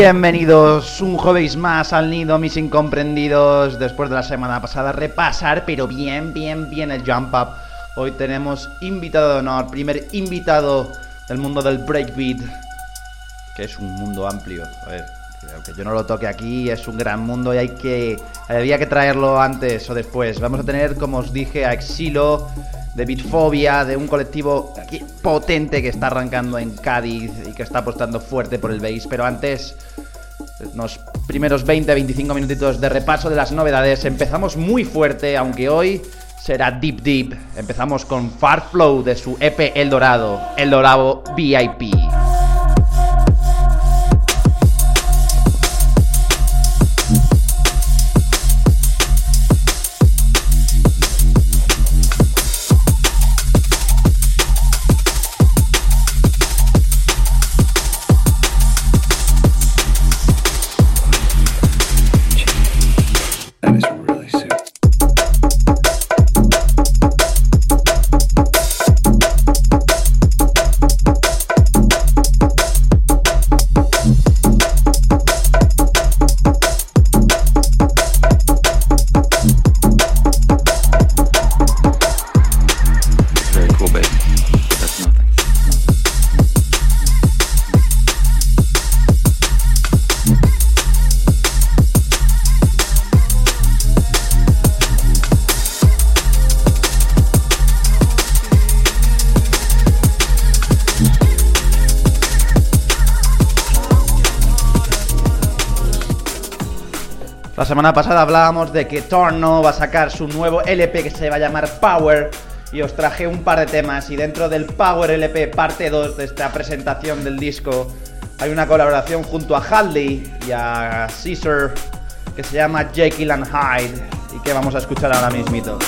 Bienvenidos un jueves más al nido, mis incomprendidos. Después de la semana pasada, repasar, pero bien, bien, bien el jump up. Hoy tenemos invitado de honor, primer invitado del mundo del breakbeat, que es un mundo amplio. Aunque yo no lo toque aquí, es un gran mundo y hay que había que traerlo antes o después. Vamos a tener, como os dije, a Exilo de Bitfobia, de un colectivo potente que está arrancando en Cádiz y que está apostando fuerte por el bass. Pero antes, unos primeros 20-25 minutitos de repaso de las novedades. Empezamos muy fuerte, aunque hoy será Deep Deep. Empezamos con Farflow de su EP El Dorado, El Dorado VIP. Semana pasada hablábamos de que Torno va a sacar su nuevo LP que se va a llamar Power. Y os traje un par de temas. Y dentro del Power LP parte 2 de esta presentación del disco hay una colaboración junto a Hadley y a Caesar que se llama Jekyll and Hyde. Y que vamos a escuchar ahora mismito.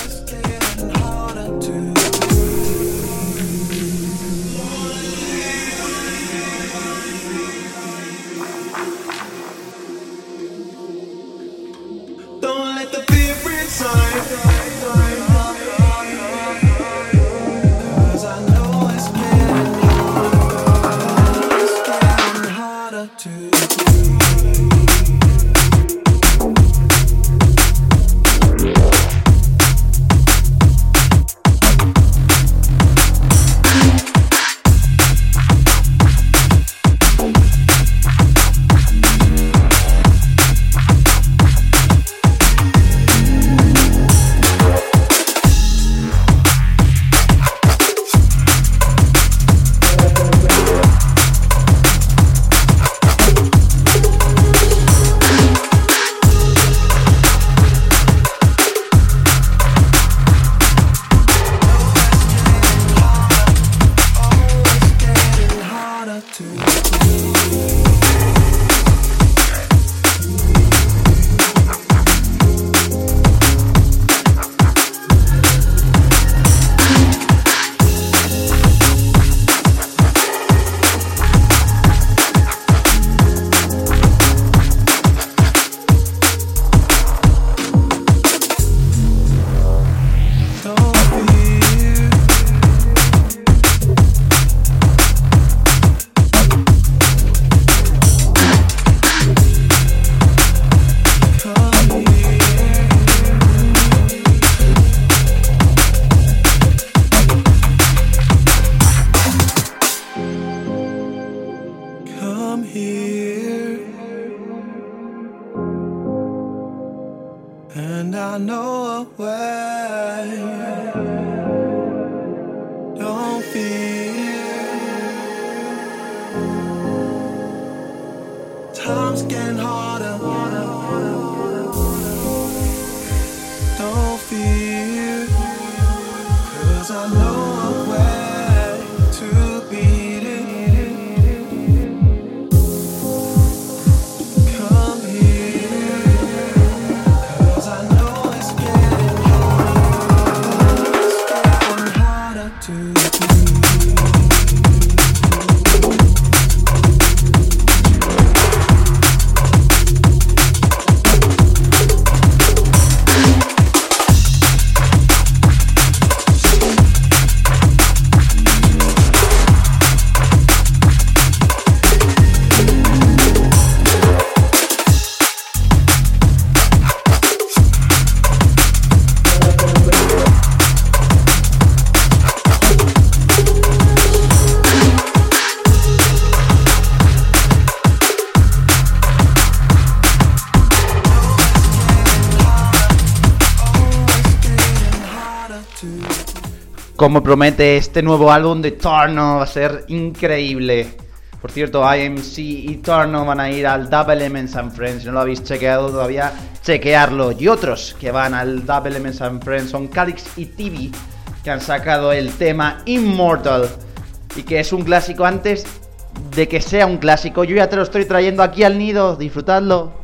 Como promete este nuevo álbum de Torno, va a ser increíble. Por cierto, IMC y Torno van a ir al Double Elements and Friends. Si no lo habéis chequeado todavía, chequearlo. Y otros que van al Double Elements Friends son Calix y TV, que han sacado el tema Immortal. Y que es un clásico antes de que sea un clásico. Yo ya te lo estoy trayendo aquí al nido. Disfrutadlo.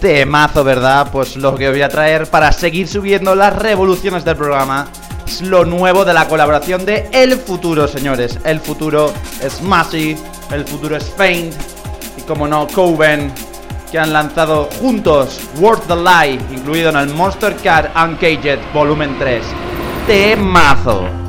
Temazo, ¿verdad? Pues lo que voy a traer para seguir subiendo las revoluciones del programa es lo nuevo de la colaboración de El Futuro, señores. El Futuro es Massy, El Futuro es Faint y como no, Coven, que han lanzado juntos Worth the Lie, incluido en el Monster Car Uncaged Volumen 3. Temazo.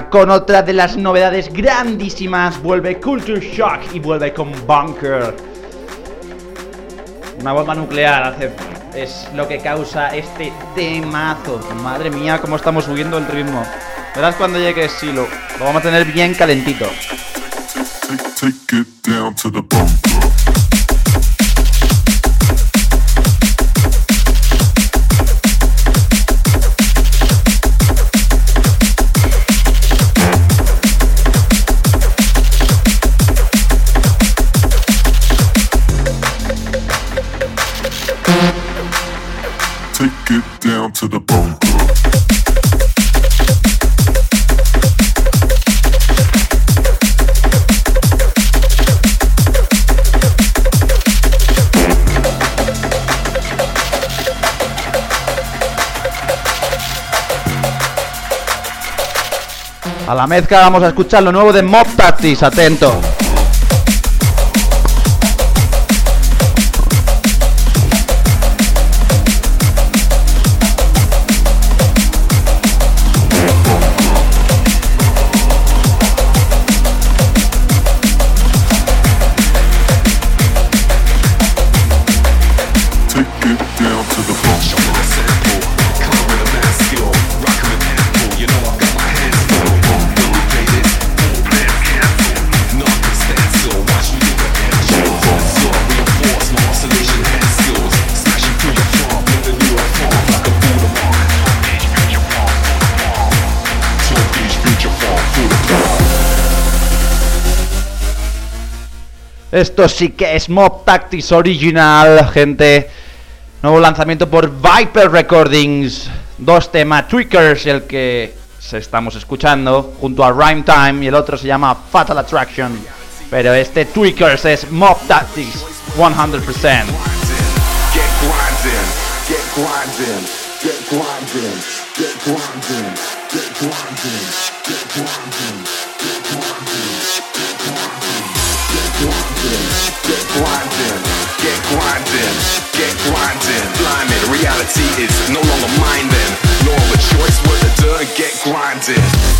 Con otra de las novedades grandísimas. Vuelve Culture Shock y vuelve con Bunker. Una bomba nuclear es lo que causa este temazo. Madre mía, cómo estamos subiendo el ritmo. Verás cuando llegue Silo. Lo vamos a tener bien calentito. A la mezcla vamos a escuchar lo nuevo de Mob Tactics, atento. Esto sí que es Mob Tactics original, gente. Nuevo lanzamiento por Viper Recordings. Dos temas, Tweakers, el que se estamos escuchando, junto a Rhyme Time, y el otro se llama Fatal Attraction. Pero este Tweakers es Mob Tactics 100%. get grinding, get grinding, get grinding. Blimey, reality is no longer mine then. No other choice but to get grinding.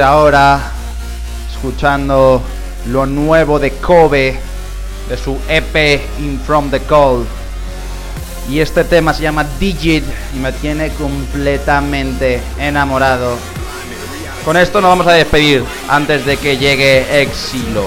Ahora escuchando lo nuevo de Kobe de su EP In From the Cold. Y este tema se llama Digit y me tiene completamente enamorado. Con esto nos vamos a despedir antes de que llegue Exilo.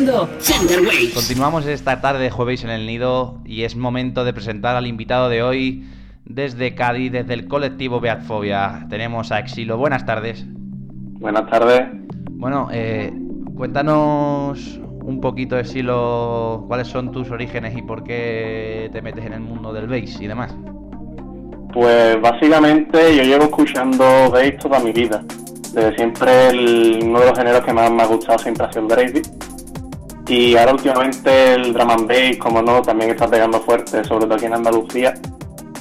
Escuchando. Continuamos esta tarde de jueves en el nido y es momento de presentar al invitado de hoy desde Cádiz, desde el colectivo Beatfobia. Tenemos a Exilo. Buenas tardes. Buenas tardes. Bueno, eh, cuéntanos un poquito, Exilo, cuáles son tus orígenes y por qué te metes en el mundo del bass y demás. Pues básicamente yo llevo escuchando bass toda mi vida desde siempre el, uno de los géneros que más me ha gustado siempre ha sido el breakbeat. Y ahora últimamente el drum and bass, como no, también está pegando fuerte, sobre todo aquí en Andalucía.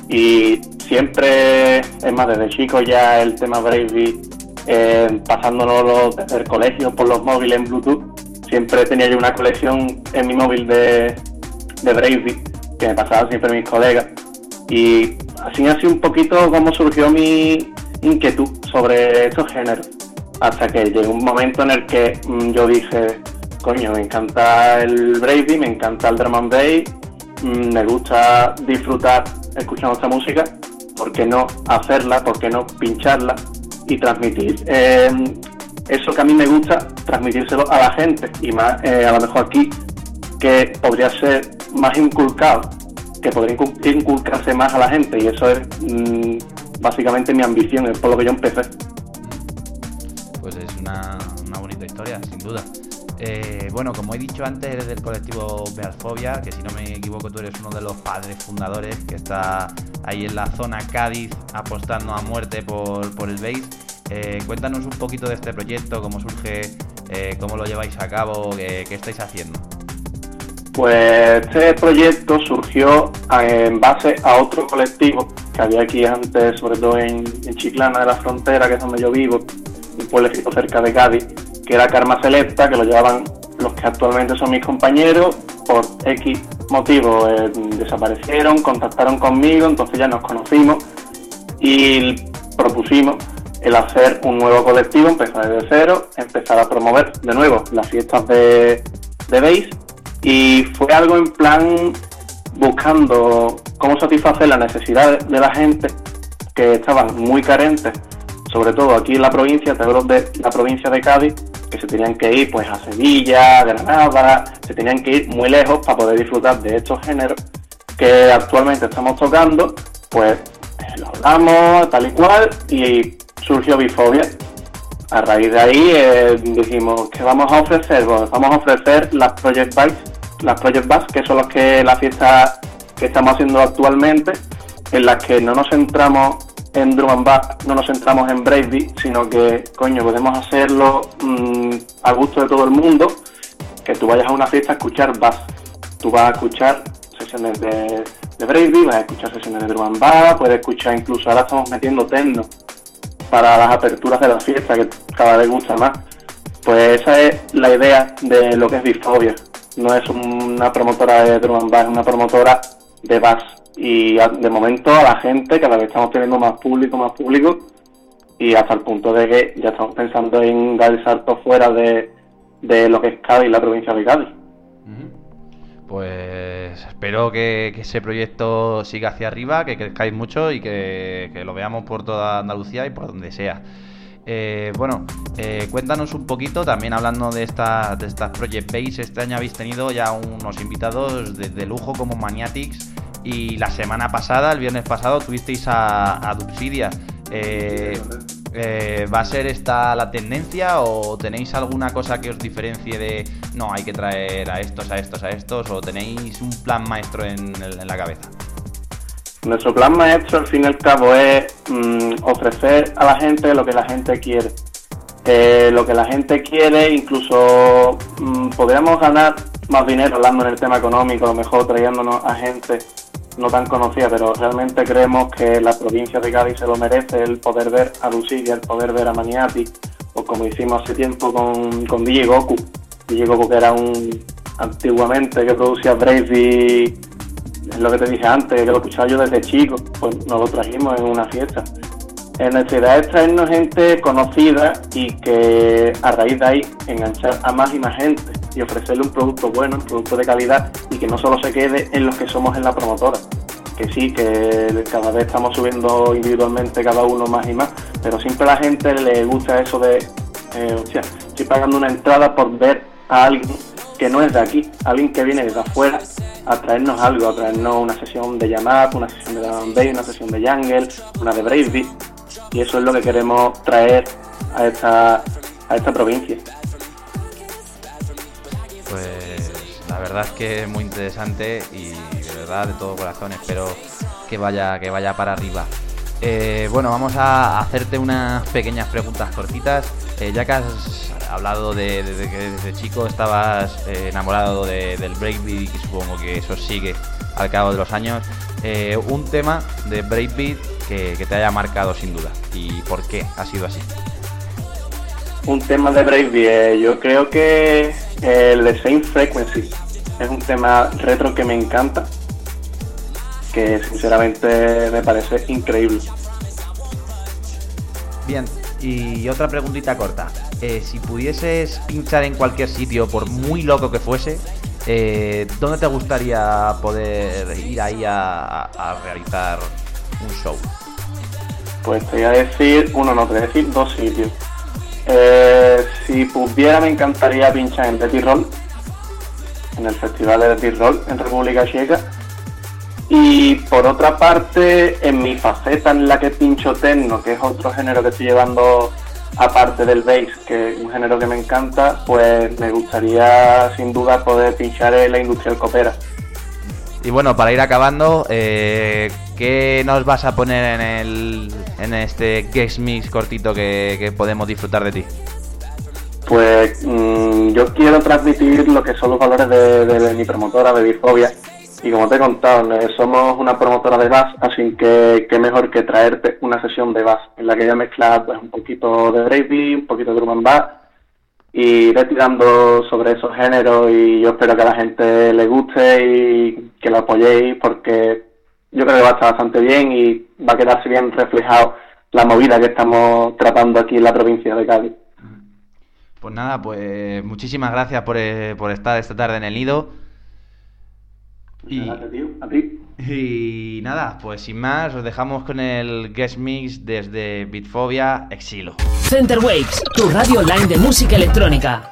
Y siempre, es más, desde chico ya el tema breakbeat, eh, pasándonos desde el colegio por los móviles en Bluetooth, siempre tenía yo una colección en mi móvil de, de breakbeat que me pasaban siempre mis colegas. Y así ha sido un poquito como surgió mi, inquietud sobre estos géneros. Hasta que llegó un momento en el que mm, yo dije, coño, me encanta el Brady, me encanta el drum and bass, mm, me gusta disfrutar escuchando esta música, ¿por qué no hacerla? ¿Por qué no pincharla? Y transmitir em, eso que a mí me gusta, transmitírselo a la gente. Y más, eh, a lo mejor aquí, que podría ser más inculcado, que podría inculcarse más a la gente. Y eso es mm, básicamente mi ambición, es por lo que yo empecé. Pues es una, bonita historia, sin duda. Eh, bueno, como he dicho antes, eres del colectivo Bearfobia, que si no me equivoco tú eres uno de los padres fundadores que está ahí en la zona Cádiz apostando a muerte por, por el base. Eh, cuéntanos un poquito de este proyecto, cómo surge, eh, cómo lo lleváis a cabo, qué estáis haciendo. Pues este proyecto surgió en base a otro colectivo que había aquí antes, sobre todo en, Chiclana de la Frontera, que es donde yo vivo, un pueblecito cerca de Cádiz, que era Karma Selecta, que lo llevaban los que actualmente son mis compañeros, por X motivo eh, desaparecieron, contactaron conmigo, entonces ya nos conocimos y propusimos el hacer un nuevo colectivo, empezar desde cero, empezar a promover de nuevo las fiestas de, de Base. Y fue algo en plan buscando cómo satisfacer las necesidades de la gente que estaban muy carentes, sobre todo aquí en la provincia, te hablo de la provincia de Cádiz, que se tenían que ir pues a Sevilla, Granada, se tenían que ir muy lejos para poder disfrutar de estos géneros que actualmente estamos tocando, pues lo hablamos tal y cual y surgió Bifobia. A raíz de ahí eh, dijimos que vamos a ofrecer, vamos a ofrecer las Project Bikes las Project Bass, que son las que la fiesta que estamos haciendo actualmente, en las que no nos centramos en drum and bass, no nos centramos en breakbeat, sino que, coño, podemos hacerlo mm, a gusto de todo el mundo, que tú vayas a una fiesta a escuchar bass, tú vas a escuchar sesiones de, de vas a escuchar sesiones de drum and bass, puedes escuchar incluso, ahora estamos metiendo techno para las aperturas de la fiesta, que cada vez gusta más. Pues esa es la idea de lo que es Bifobia no es una promotora de drum and bass, es una promotora de bass. Y de momento a la gente cada vez estamos teniendo más público, más público, y hasta el punto de que ya estamos pensando en dar el salto fuera de, lo que es Cádiz, la provincia de Cádiz. Pues espero que, ese proyecto siga hacia arriba, que crezcáis mucho y que, que lo veamos por toda Andalucía y por donde sea. Eh, bueno, eh, cuéntanos un poquito, también hablando de, esta, de estas Project Base, este año habéis tenido ya unos invitados de, lujo como Maniatics y la semana pasada, el viernes pasado, tuvisteis a, a Dubsidia. Eh, ¿Va a ser esta la tendencia o tenéis alguna cosa que os diferencie de no, hay que traer a estos, a estos, a estos o tenéis un plan maestro en la cabeza? Nuestro plan maestro, al fin y al cabo, es mm, ofrecer a la gente lo que la gente quiere. Eh, lo que la gente quiere, incluso mm, podríamos ganar más dinero hablando en el tema económico, a lo mejor trayéndonos a gente no tan conocida, pero realmente creemos que la provincia de Cádiz se lo merece el poder ver a Lucidia, el poder ver a Maniati, o como hicimos hace tiempo con, con DJ Goku. DJ Goku que era un antiguamente que producía Brave es lo que te dije antes, que lo escuchaba yo desde chico, pues nos lo trajimos en una fiesta. En idea es traernos gente conocida y que a raíz de ahí enganchar a más y más gente y ofrecerle un producto bueno, un producto de calidad y que no solo se quede en los que somos en la promotora. Que sí, que cada vez estamos subiendo individualmente cada uno más y más, pero siempre a la gente le gusta eso de, eh, hostia, estoy pagando una entrada por ver a alguien que no es de aquí, alguien que viene desde afuera a traernos algo, a traernos una sesión de Yamap, una sesión de Down Day, una sesión de Jungle, una de Brave y eso es lo que queremos traer a esta, a esta provincia. Pues la verdad es que es muy interesante y de verdad de todo corazón espero que vaya, que vaya para arriba. Eh, bueno, vamos a hacerte unas pequeñas preguntas cortitas. Eh, ya que has hablado de, que desde chico estabas eh, enamorado del breakbeat y supongo que eso sigue al cabo de los años, un tema de breakbeat que, te haya marcado sin duda y por qué ha sido así. Un tema de breakbeat, yo creo que el de Same Frequency es un tema retro que me encanta que sinceramente me parece increíble. Bien, y otra preguntita corta. Eh, si pudieses pinchar en cualquier sitio, por muy loco que fuese, eh, ¿dónde te gustaría poder ir ahí a, realizar un show? Pues te voy a decir, uno no, te voy a decir dos sitios. Eh, si pudiera me encantaría pinchar en Betty Roll, en el Festival de Betty Roll en República Checa y por otra parte, en mi faceta en la que pincho techno, que es otro género que estoy llevando aparte del bass, que es un género que me encanta, pues me gustaría sin duda poder pinchar en la industrial copera. Y bueno, para ir acabando, eh, ¿qué nos vas a poner en, el, en este guest mix cortito que, podemos disfrutar de ti? Pues mm, yo quiero transmitir lo que son los valores de, mi promotora, de Bifobia, y como te he contado, eh, somos una promotora de bass, así que qué mejor que traerte una sesión de bass en la que ya mezclas pues, un poquito de breakbeat, un poquito de drum and bass y iré tirando sobre esos géneros y yo espero que a la gente le guste y que lo apoyéis porque yo creo que va a estar bastante bien y va a quedarse bien reflejado la movida que estamos tratando aquí en la provincia de Cádiz. Pues nada, pues muchísimas gracias por, eh, por estar esta tarde en el nido. Y, nada, pues sin más, os dejamos con el guest mix desde Bitfobia Exilo. Center Waves, tu radio online de música electrónica.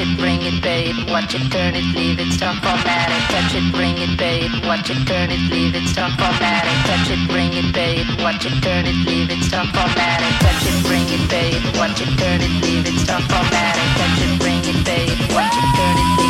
it, bring it, babe. Watch it, turn it, leave it, stop formatting. Touch it, bring it, babe. Watch it, turn it, leave it, stop formatting. Touch it, bring it, babe. Watch it, turn it, leave it, stop formatting. Touch it, bring it, babe. Watch it, turn it, leave it, stop formatting. Touch it, bring it, babe. Watch it, turn it, leave it.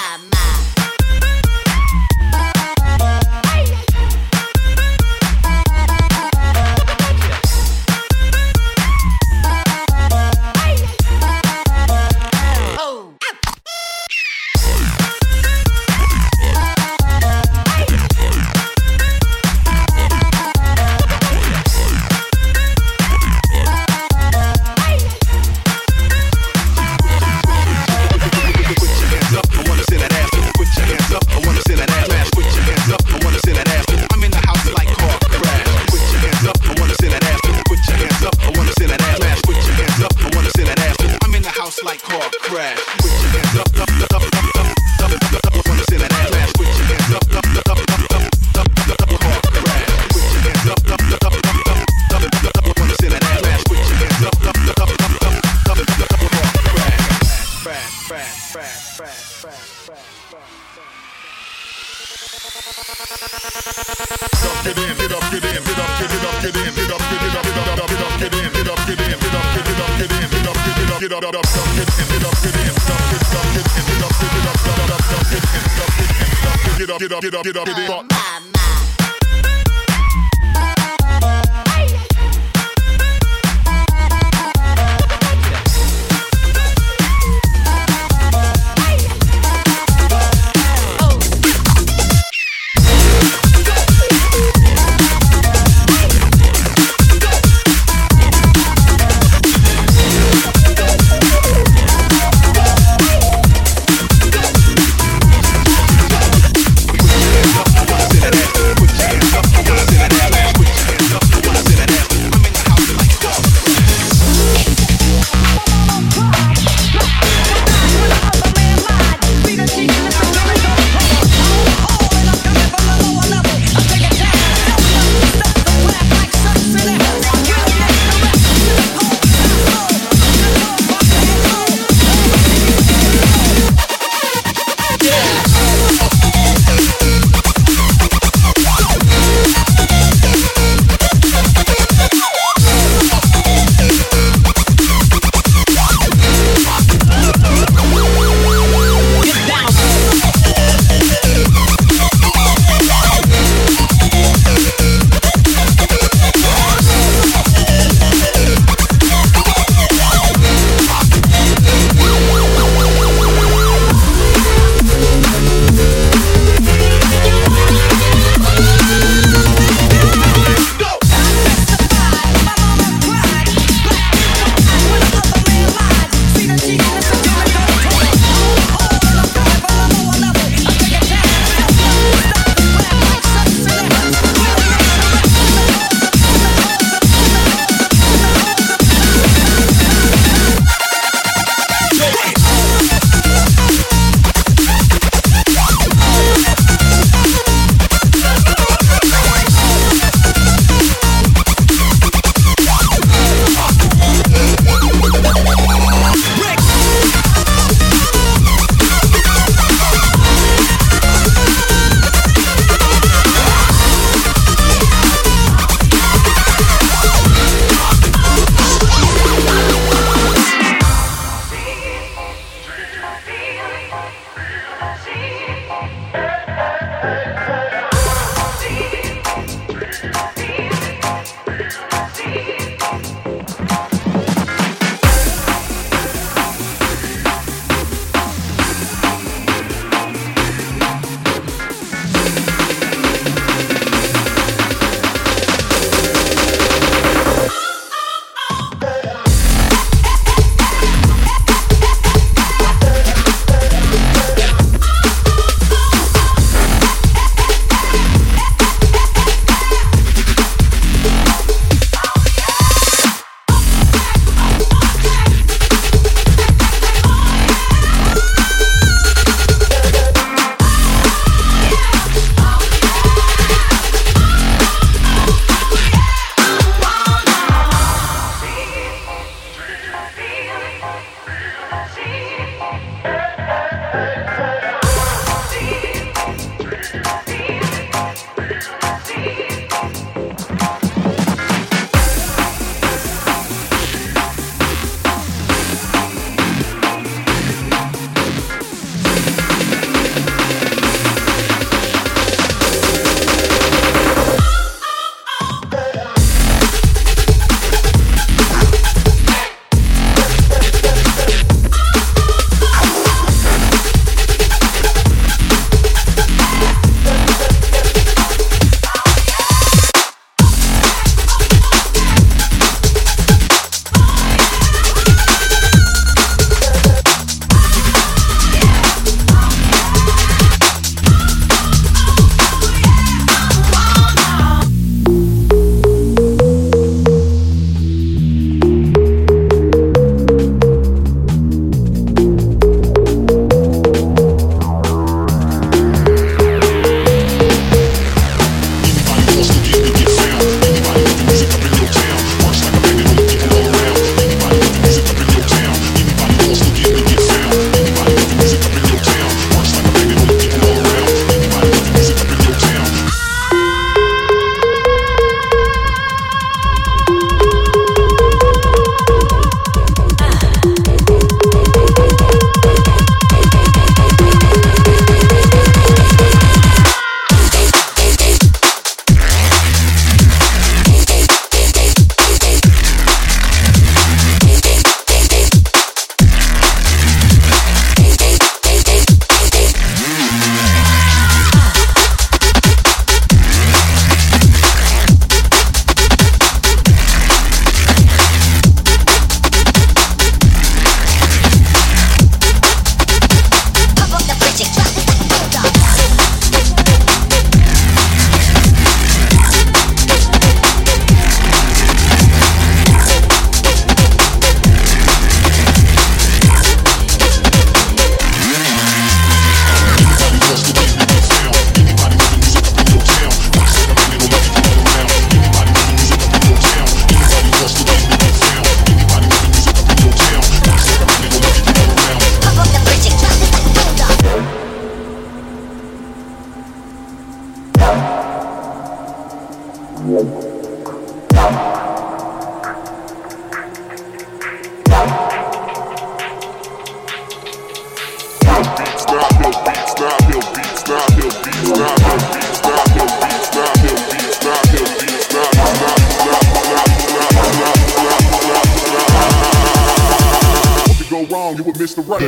Mr. floor.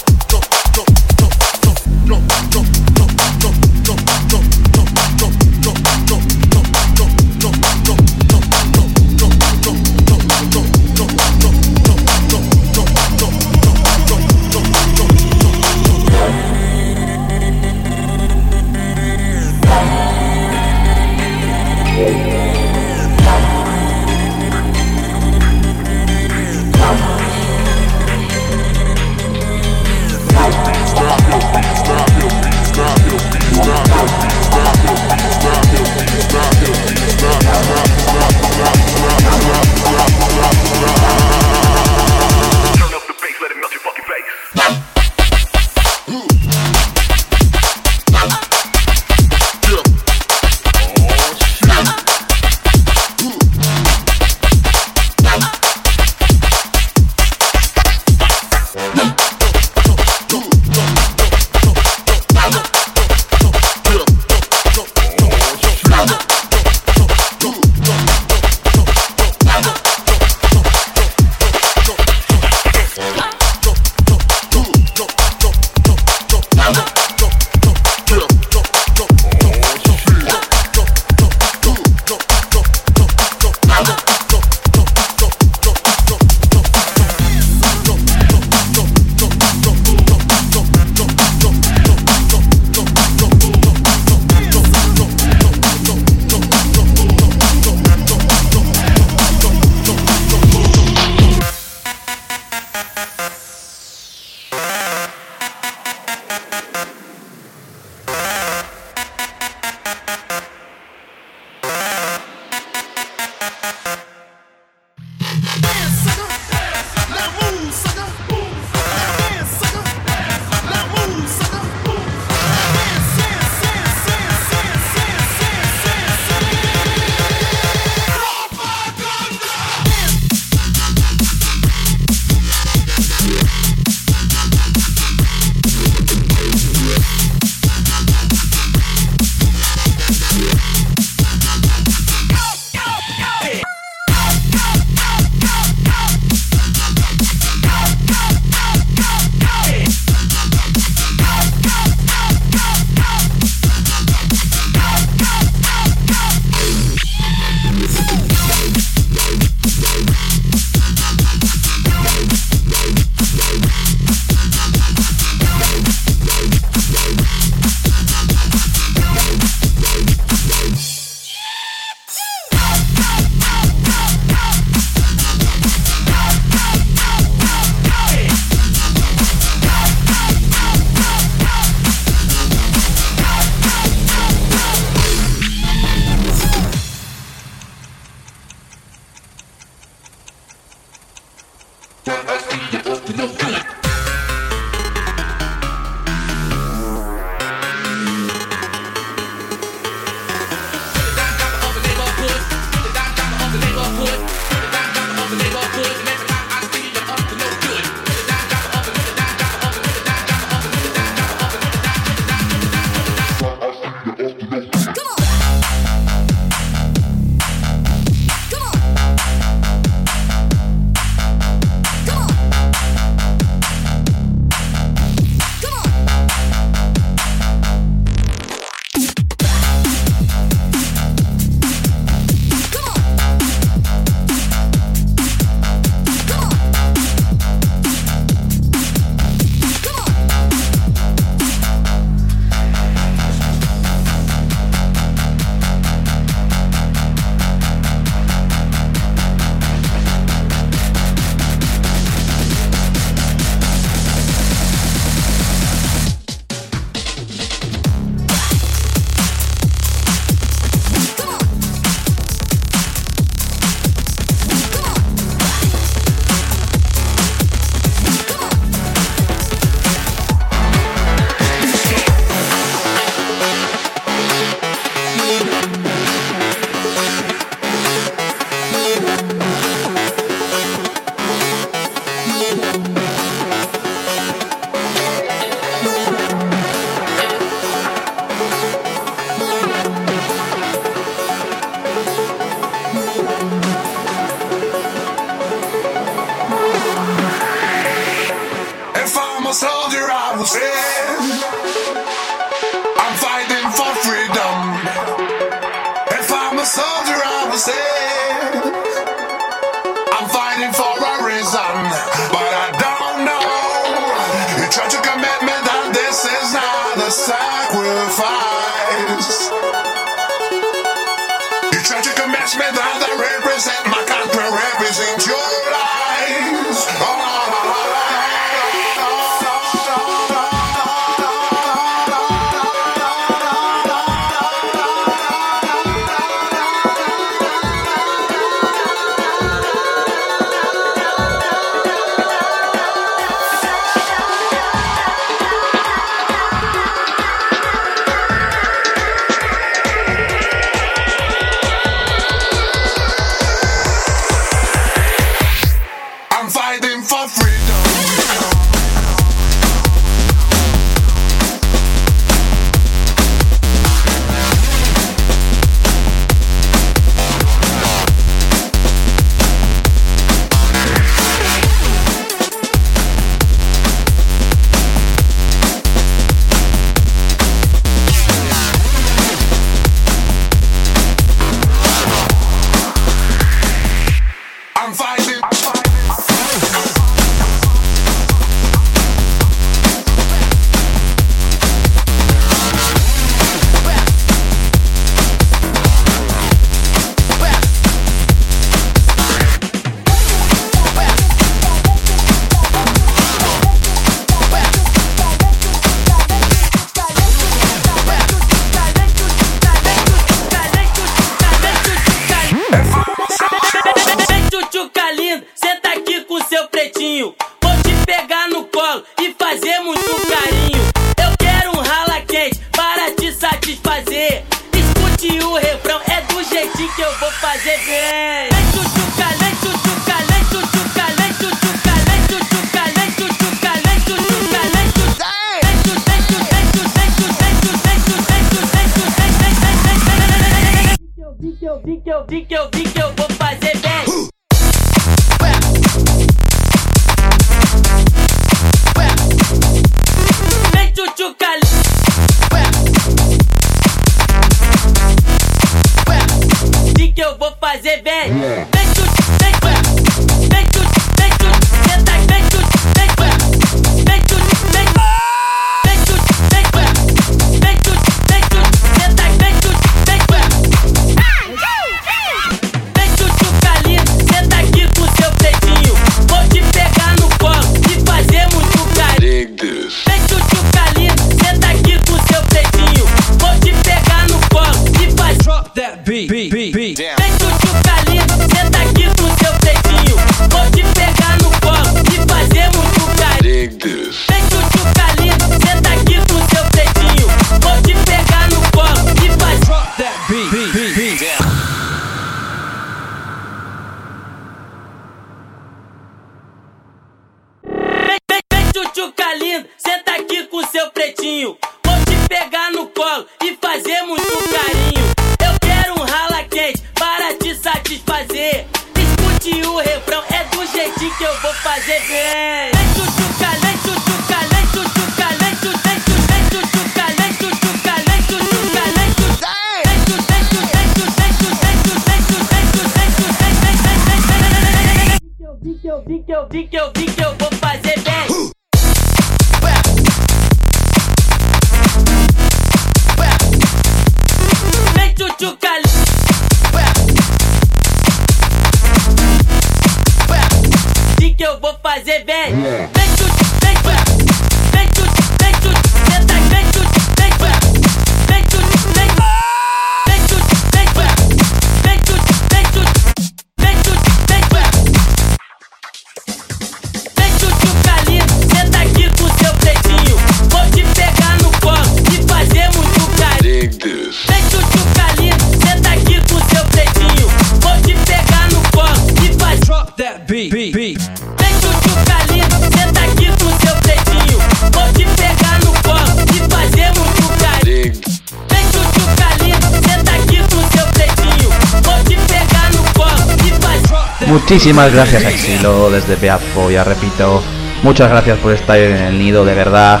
Muchísimas gracias, Exilo, desde Beafo, ya repito. Muchas gracias por estar en el nido, de verdad.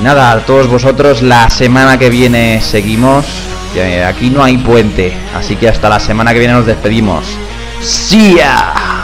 Y nada, a todos vosotros, la semana que viene seguimos. Aquí no hay puente, así que hasta la semana que viene nos despedimos. ¡Sia!